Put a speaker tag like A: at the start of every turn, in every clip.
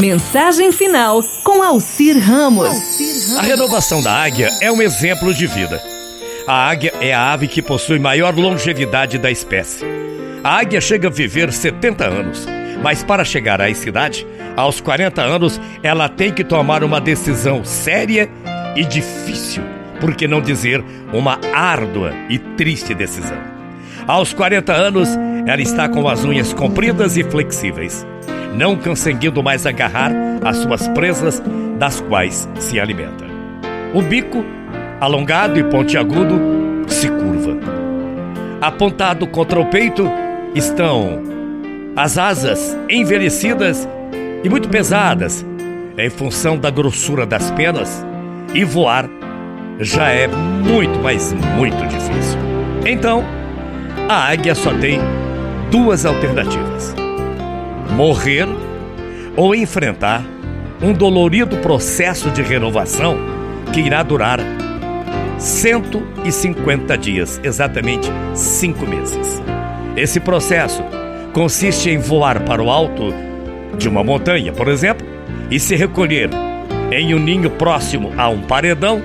A: Mensagem final com Alcir Ramos.
B: A renovação da águia é um exemplo de vida. A águia é a ave que possui maior longevidade da espécie. A águia chega a viver 70 anos, mas para chegar à idade, aos 40 anos, ela tem que tomar uma decisão séria e difícil, por que não dizer uma árdua e triste decisão. Aos 40 anos, ela está com as unhas compridas e flexíveis, não conseguindo mais agarrar as suas presas das quais se alimenta. O bico, alongado e pontiagudo, se curva. Apontado contra o peito estão as asas envelhecidas e muito pesadas, em função da grossura das penas, e voar já é muito, mas muito difícil. Então, a águia só tem duas alternativas: morrer ou enfrentar um dolorido processo de renovação que irá durar 150 dias, exatamente cinco meses. Esse processo consiste em voar para o alto de uma montanha, por exemplo, e se recolher em um ninho próximo a um paredão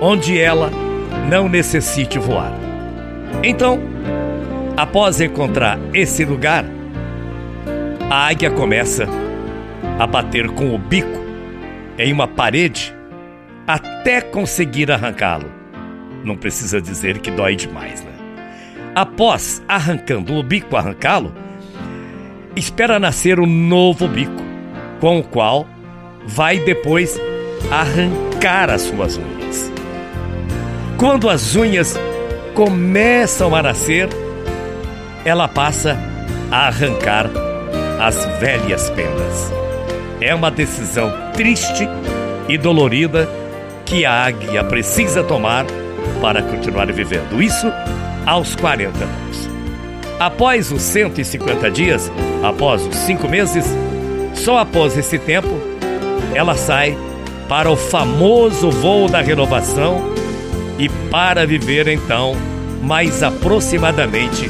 B: onde ela não necessite voar. Então, após encontrar esse lugar, a águia começa a bater com o bico em uma parede até conseguir arrancá-lo. Não precisa dizer que dói demais, né? Após arrancando o bico, arrancá-lo, espera nascer um novo bico, com o qual vai depois arrancar as suas unhas. Quando as unhas começam a nascer, ela passa a arrancar as velhas penas. É uma decisão triste e dolorida que a águia precisa tomar para continuar vivendo. Isso aos 40 anos. Após os 150 dias, após os cinco meses, só após esse tempo, ela sai para o famoso voo da renovação e para viver então mais aproximadamente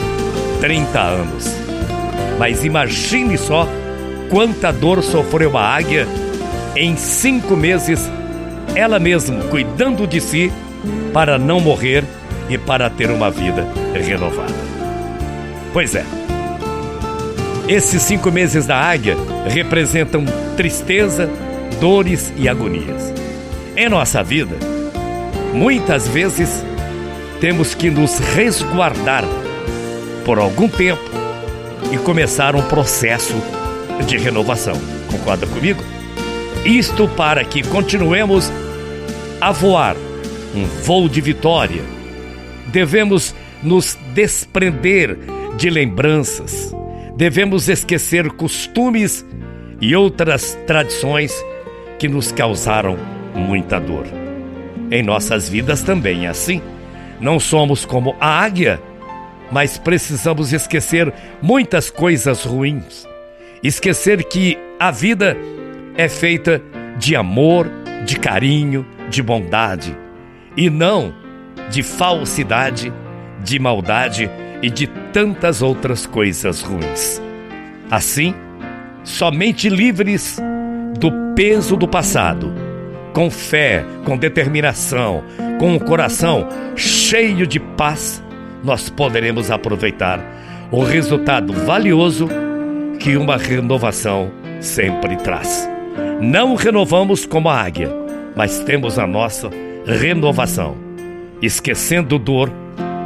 B: 30 anos. Mas imagine só quanta dor sofreu a águia em cinco meses, ela mesma cuidando de si para não morrer e para ter uma vida renovada. Pois é, esses cinco meses da águia representam tristeza, dores e agonias. Em nossa vida, muitas vezes temos que nos resguardar por algum tempo e começar um processo de renovação. Concorda comigo? Isto para que continuemos a voar um voo de vitória. Devemos nos desprender de lembranças. Devemos esquecer costumes e outras tradições que nos causaram muita dor. Em nossas vidas também é assim. Não somos como a águia, mas precisamos esquecer muitas coisas ruins. Esquecer que a vida é feita de amor, de carinho, de bondade e não de falsidade, de maldade e de tantas outras coisas ruins. Assim, somente livres do peso do passado, com fé, com determinação, com o coração cheio de paz, nós poderemos aproveitar o resultado valioso que uma renovação sempre traz. Não renovamos como a águia, mas temos a nossa renovação, esquecendo dor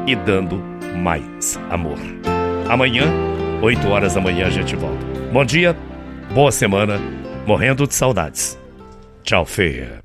B: e dando mais amor. Amanhã, 8 horas da manhã, a gente volta. Bom dia, boa semana, morrendo de saudades. Tchau, feia.